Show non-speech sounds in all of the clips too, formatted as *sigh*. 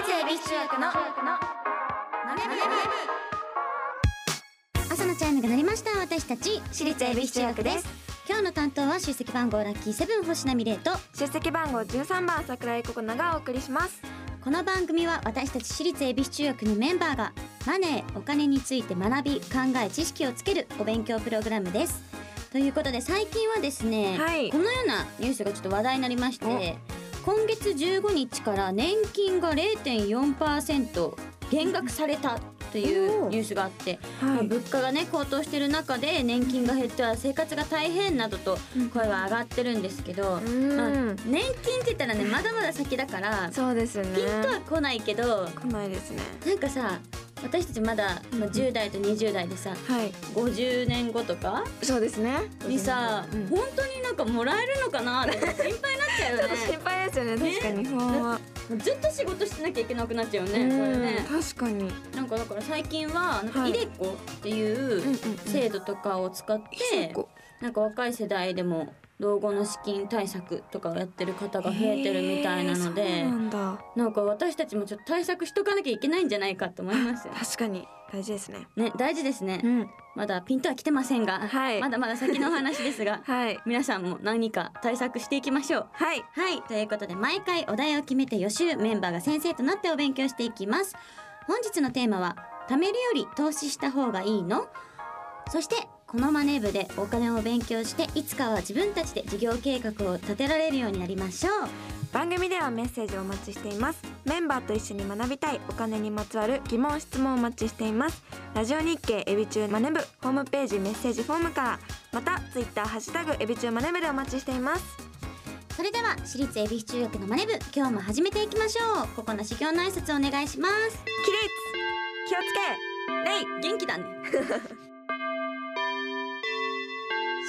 立恵比寿中学の朝のチャイムが鳴りました私たち私立恵比寿中学です今日の担当は出席番号ラッキーセブン星名美玲と出席番号13番桜井ココナがお送りしますこの番組は私たち私立恵比寿中学のメンバーがマネーお金について学び考え知識をつけるお勉強プログラムですということで最近はですね、はいこのようなニュースがちょっと話題になりまして今月15日から年金が0.4%減額されたというニュースがあって、は物価がね高騰してる中で年金が減っては生活が大変などと声は上がってるんですけど、うん。まあ、年金って言ったらねまだまだ先だからそうですよね。ピンとは来ないけど来ないですね。なんかさ私たちまだ、まあ、10代と20代でさはい。50年後とか？そうですね。にさ、うん本当になんかもらえるのかなって心配になっちゃうよ *laughs* ちょっと心ね配ですよね。ね。確かに不安は。ずっと仕事してなきゃいけなくなっちゃうよねうんこれね。確かに。なんかだから最近はなんイデコっていう制度とかを使って、なんか若い世代でも老後の資金対策とかをやってる方が増えてるみたいなので、へーなんか私たちもちょっと対策しとかなきゃいけないんじゃないかと思いますよ。確かに。大事ですね。ね大事ですね、ん。まだピンとは来てませんが、はい。まだまだ先のお話ですが *laughs* はい。皆さんも何か対策していきましょう。はい。はい。ということで毎回お題を決めて予習メンバーが先生となってお勉強していきます。本日のテーマは貯めるより投資した方がいいの？そしてこのマネー部でお金を勉強していつかは自分たちで事業計画を立てられるようになりましょう。番組ではメッセージをお待ちしています。メンバーと一緒に学びたいお金にまつわる疑問質問をお待ちしています。ラジオ日経エビチューマネ部ホームページメッセージフォームからまたツイッターハッシュタグエビチューマネ部でお待ちしています。それでは私立恵比寿中学のマネ部今日も始めていきましょう。ここの修行の挨拶お願いします。起立気をつけ。レイ元気だね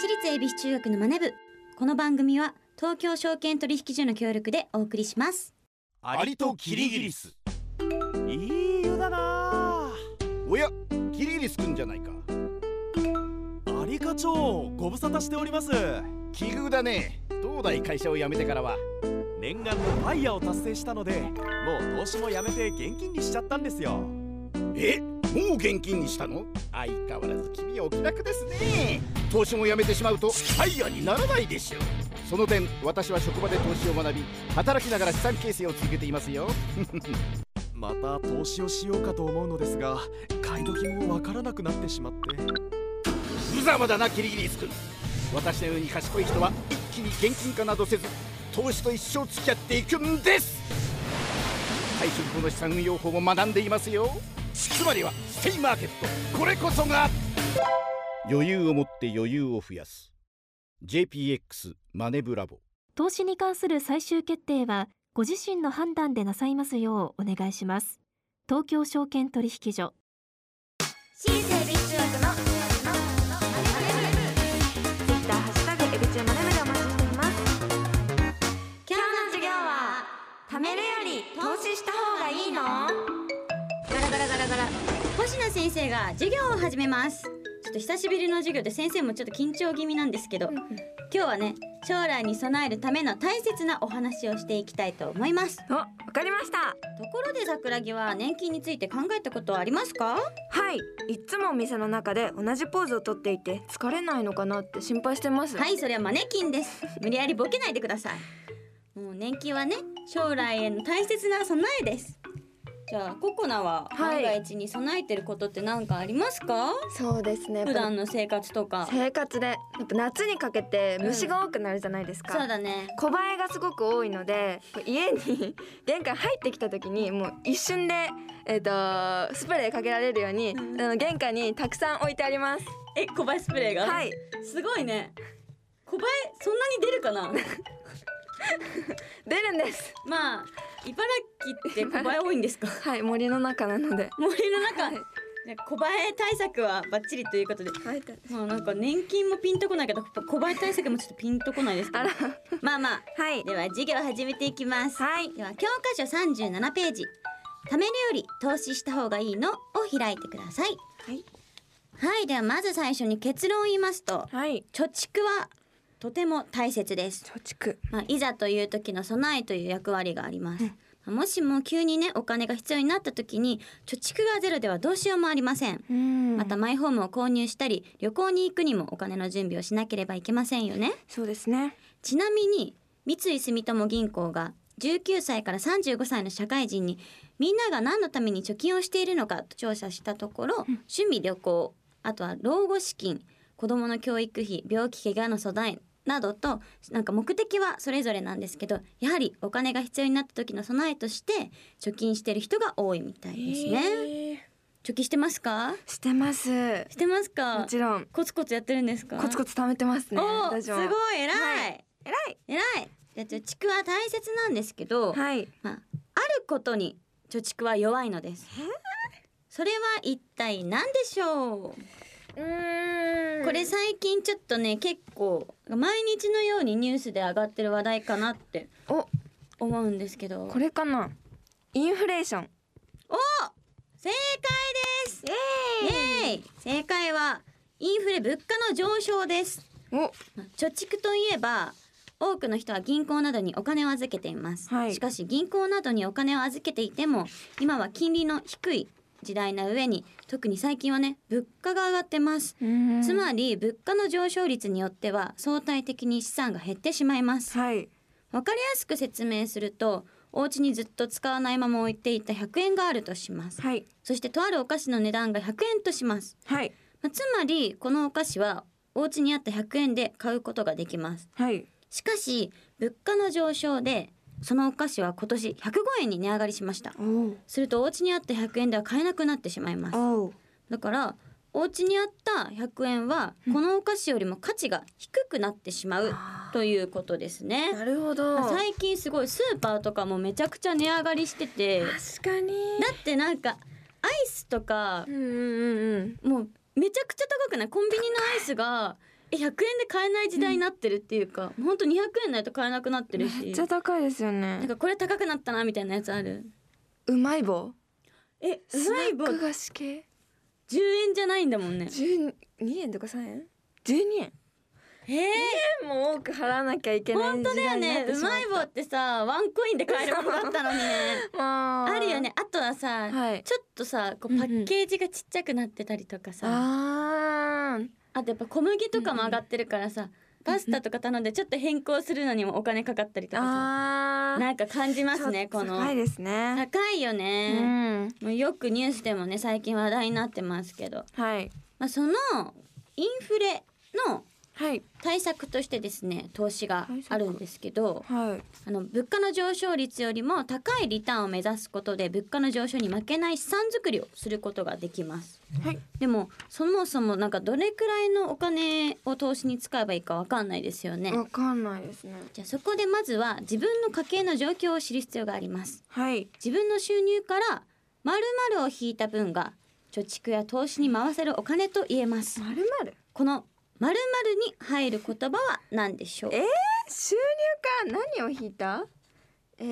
私立恵比寿中学のマネ部。この番組は東京証券取引所の協力でお送りします。アリとキリギリスいい湯だな。おやキリギリスくんじゃないか。アリ課長ご無沙汰しております。奇遇だね。東大会社を辞めてからは。念願のファイヤーを達成したのでもう投資もやめて現金にしちゃったんですよ。え？もう現金にしたの？相変わらず君はお気楽ですね。投資も辞めてしまうとファイヤーにならないでしょ。うその点私は職場で投資を学び働きながら資産形成を続けていますよ。*laughs* また投資をしようかと思うのですが買い時もわからなくなってしまって。無様だなキリギリスくん私のように賢い人は一気に現金化などせず投資と一生付き合っていくんです。退職後の資産運用法も学んでいますよつまりはステイマーケット。これこそが。余裕を持って余裕を増やす。JPX マネブラボ。投資に関する最終決定はご自身の判断でなさいますようお願いします。東京証券取引所。私立恵比寿中学のツイッターハッシュタグエビチューマネ部でお待ちしています。今日の授業は貯めるより投資した方がいいの？ガラガラガラ星名先生が授業を始めます。ちょっと久しぶりの授業で先生もちょっと緊張気味なんですけど今日はね将来に備えるための大切なお話をしていきたいと思います。おわかりました。ところで桜木は年金について考えたことはありますか？はい。いつもお店の中で同じポーズをとっていて疲れないのかなって心配してます。はいそれはマネキンです。無理やりボケないでください。もう年金はね将来への大切な備えですじゃあココナははい。万が一に備えてることって何かありますか、そうですね。普段の生活とか。生活でやっぱ夏にかけて虫が多くなるじゃないですか、そうだね。小バエがすごく多いので家に *laughs* 玄関入ってきた時にもう一瞬で、えー、とスプレーかけられるように、うん。あの玄関にたくさん置いてあります。え小林スプレーが？はい。すごいね。小林そんなに出るかな？*laughs* 出るんです。まあ茨城って小林多いんですか？*laughs* はい森の中なので。森の中、はい。小林対策はバッチリということで。まあなんか年金もピンとこないけど小林対策もちょっとピンとこないですけど。あら。まあまあ。はい。では授業始めていきます。はい。では教科書37ページ。貯めるより投資した方がいいのを開いてください。はい。はい。ではまず最初に結論を言いますと。はい。貯蓄はとても大切です。貯蓄。まあ、いざという時の備えという役割があります、もしも急にねお金が必要になった時に貯蓄がゼロではどうしようもありません。うん。またマイホームを購入したり旅行に行くにもお金の準備をしなければいけませんよね。そうですね。ちなみに三井住友銀行が19歳から35歳の社会人にみんなが何のために貯金をしているのかと調査したところ、趣味旅行あとは老後資金子どもの教育費病気怪我の備えなどとなんか目的はそれぞれなんですけどやはりお金が必要になった時の備えとして貯金してる人が多いみたいですね。ね貯金してますか？してます。してますもかちろん。コツコツやってるんですか？コツコツ貯めてますねすごい偉い、はい。偉い。偉い。じゃあ貯蓄は大切なんですけど、はい。まあ、あることに貯蓄は弱いのです。それは一体何でしょう？うん。これ最近ちょっとね結構毎日のようにニュースで上がってる話題かなってお。思うんですけど。これかな。インフレーション。お。正解です。イエーイ。正解はインフレ物価の上昇です。お。まあ貯蓄といえば多くの人は銀行などにお金を預けています、はいしかし銀行などにお金を預けていても今は金利の低い時代な上に特に最近はね物価が上がってます、うん。つまり物価の上昇率によっては相対的に資産が減ってしまいます。はい。わかりやすく説明するとお家にずっと使わないまま置いていた100円があるとします。はい。そしてとあるお菓子の値段が100円とします。はい。まあつまりこのお菓子はお家にあった100円で買うことができます。はい。しかし物価の上昇でそのお菓子は今年105円に値上がりしました。するとお家にあった100円では買えなくなってしまいます。だからお家にあった100円はこのお菓子よりも価値が低くなってしまうということですね。なるほど。最近すごいスーパーとかもめちゃくちゃ値上がりしてて。だ確かに。ってなんかアイスとかうんうんうんうん。もうめちゃくちゃ高くない？コンビニのアイスがえ100円で買えない時代になってるっていうか、ほん。と200円ないと買えなくなってるし。めっちゃ高いですよね。なんかこれ高くなったなみたいなやつある？うまい棒？えうまい棒。ス菓子系？10円じゃないんだもんね。12円とか3円？12円。えもう多く払わなきゃいけー、ない本当だよね。うまい棒ってさワンコインで買えるものだったのにね。*laughs* あ。あるよね。あとはさ、はい。ちょっとさこうパッケージがちっちゃくなってたりとかさ、あー。あとやっぱ小麦とかも上がってるからさ、パスタとか頼んでちょっと変更するのにもお金かかったりとかさ。なんか感じますねことの高いですね。高いようね、ん。もうよくニュースでもね最近話題になってますけど、はい。まあ、そのインフレのはい。対策としてですね投資があるんですけどはい。あの物価の上昇率よりも高いリターンを目指すことで物価の上昇に負けない資産作りをすることができます。はい。でもそもそもなんかどれくらいのお金を投資に使えばいいかわかんないですよね。わかんないですね。じゃあそこでまずは自分の家計の状況を知る必要があります。はい。自分の収入から〇〇を引いた分が貯蓄や投資に回せるお金と言えます。まるまるこの〇〇に入る言葉は何でしょう？え収入か？ら何を引いた？え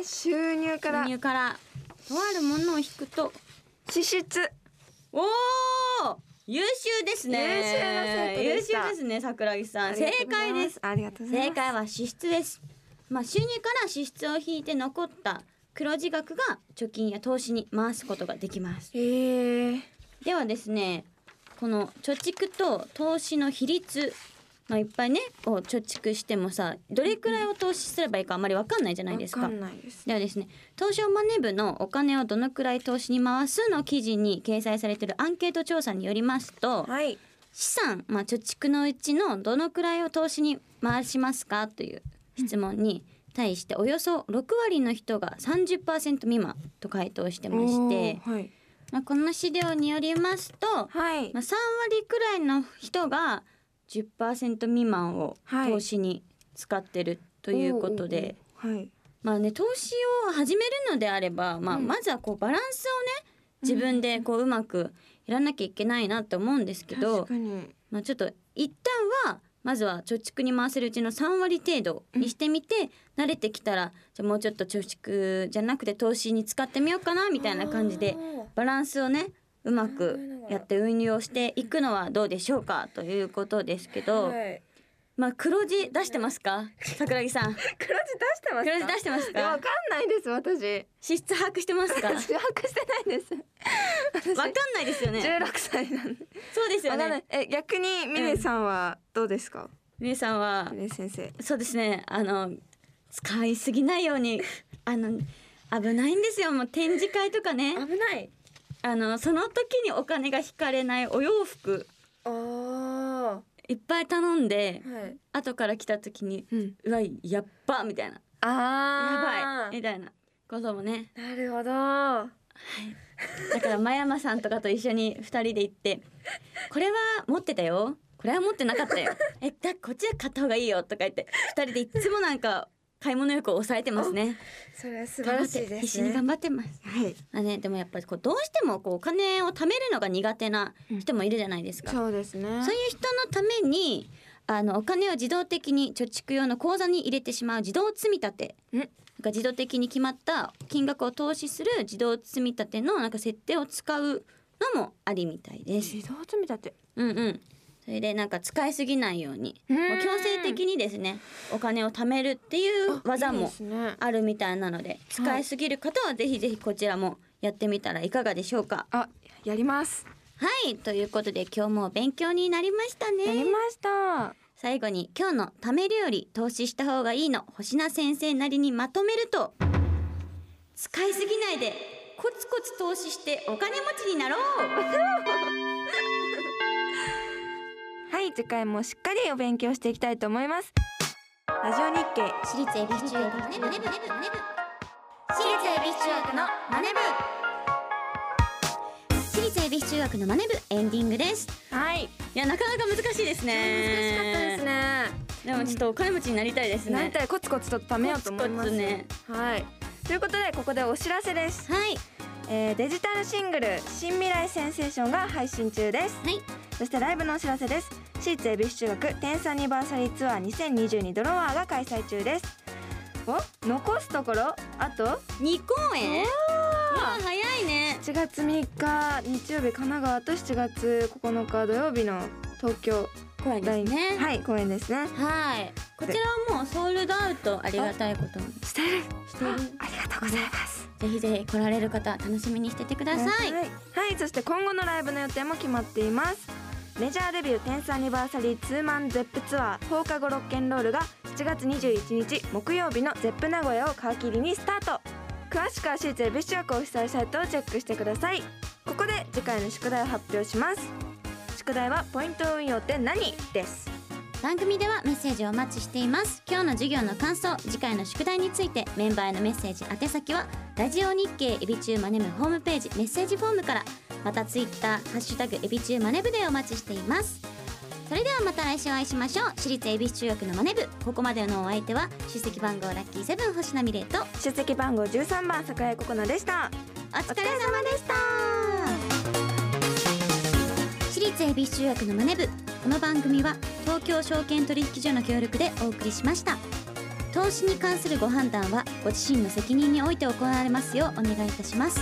ー、収入から。収入から。とあるものを引くと。支出。おお優秀ですね。優秀でした。秀ですね桜木さん。正解です。ありがとうございます。正解は支出です。まあ収入から支出を引いて残った。黒字額が貯金や投資に回すことができます。えー、ではですねこの貯蓄と投資の比率まあいっぱいねこう貯蓄してもさどれくらいを投資すればいいかあんまりわかんないじゃないですか。わかんないです。ではですね東証マネ部のお金をどのくらい投資に回すの記事に掲載されているアンケート調査によりますとはい。資産、まあ、貯蓄のうちのどのくらいを投資に回しますかという質問に対しておよそ6割の人が30%未満と回答してまして、はいまあ、この資料によりますと、はい。まあ、3割くらいの人が10%未満をはい。投資に使ってるということで。おーはい。まあね投資を始めるのであれば、まあ、うん。まずはこうバランスをね自分でこううまくやらなきゃいけないなと思うんですけどまあ、ちょっと一旦はまずは貯蓄に回せるうちの3割程度にしてみて、慣れてきたらじゃあもうちょっと貯蓄じゃなくて投資に使ってみようかなみたいな感じでバランスをねうまくやって運用していくのはどうでしょうかということですけど、はいまあ黒字出してますか？桜木さん。黒字出してますか？黒字出してますか？わかんないです私。支出把握してますか？把握してないです。私ないですよね。16歳なんで。そうですよね。え逆にミネさんはどうですか、皆さんはミネ先生。そうですね。あの使いすぎないようにあの危ないんですよ。もう展示会とかね。危ない。あのその時にお金が引かれないお洋服。あーいっぱい頼んではい。後から来た時にうん。うわやっばみたいな。やあー。ばいみたいなこともね。なるほど。だから真山さんとかと一緒に *laughs* 二人で行ってこれは持ってたよ。これは持ってなかったよ。*laughs* えだこっちは買った方がいいよとか言って二人でいつもなんか買い物欲を抑えてますね。それは素晴らしいですね。必死に頑張ってます。はい。まあね、でもやっぱりこうどうしてもこうお金を貯めるのが苦手な人もいるじゃないですか。そうですね。そういう人のためにあのお金を自動的に貯蓄用の口座に入れてしまう自動積み立て。ん。なんか自動的に決まった金額を投資する自動積み立てのなんか設定を使うのもありみたいです。自動積み立て？うんうん。それでなんか使いすぎないように。うもうん強制的にですねお金を貯めるっていう技もあるみたいなので使いすぎる方はぜひぜひこちらもやってみたらいかがでしょうか。あやります。はいということで今日も勉強になりましたやりね。ました。最後に今日のためるより投資した方がいいの星名先生なりにまとめると使いすぎないでコツコツ投資してお金持ちになろう *laughs* はい次回もしっかりお勉強していきたいと思います。ラジオ日経私立恵比寿中学のマネブ私立恵比寿中学のマネブ私立恵比寿中学のマネブエンディングです。はい。いやなかなか難しいですね。難しかったですね。でもちょっとお金持ちになりたいですね。なりたいコツコツと貯めようと思います。ね。はい。ということでここでお知らせです、はい。えーデジタルシングル「新未来センセーション」が配信中です。はいそしてライブのお知らせです。私立恵比寿中学テンスアニバーサリーツアー2022ドロワーが開催中です。お残すところあと？二公演？早いね。7月3日日曜日神奈川と7月9日土曜日の東京。公演ですね。はい公演ですね。はい。こちらはもうソールドアウトありがたいことに。してる。しているありがとうございます。ぜひぜひ来られる方楽しみにしててください、はい、はい、そして今後のライブの予定も決まっていますメジャーデビューテンスアニバーサリーツーマンゼップツアー放課後ロッケンロールが7月21日木曜日のゼップ名古屋を皮切りにスタート。詳しくは私立恵比寿中学オフィシャルサイトをチェックしてください。ここで次回の宿題を発表します。宿題はポイント運用って何？です。番組ではメッセージをお待ちしています。今日の授業の感想次回の宿題についてメンバーへのメッセージ宛先はラジオ日経エビチューマネブホームページメッセージフォームから。またツイッターハッシュタグエビチューマネブでお待ちしています。それではまた来週お会いしましょう。私立恵比寿中学のマネブここまでのお相手は出席番号ラッキーセブン星名美玲と。出席番号13番桜井ココナでした。お疲れ様でした。私立恵比寿中学のマネ部。この番組は東京証券取引所の協力でお送りしました。投資に関するご判断はご自身の責任において行われますようお願いいたします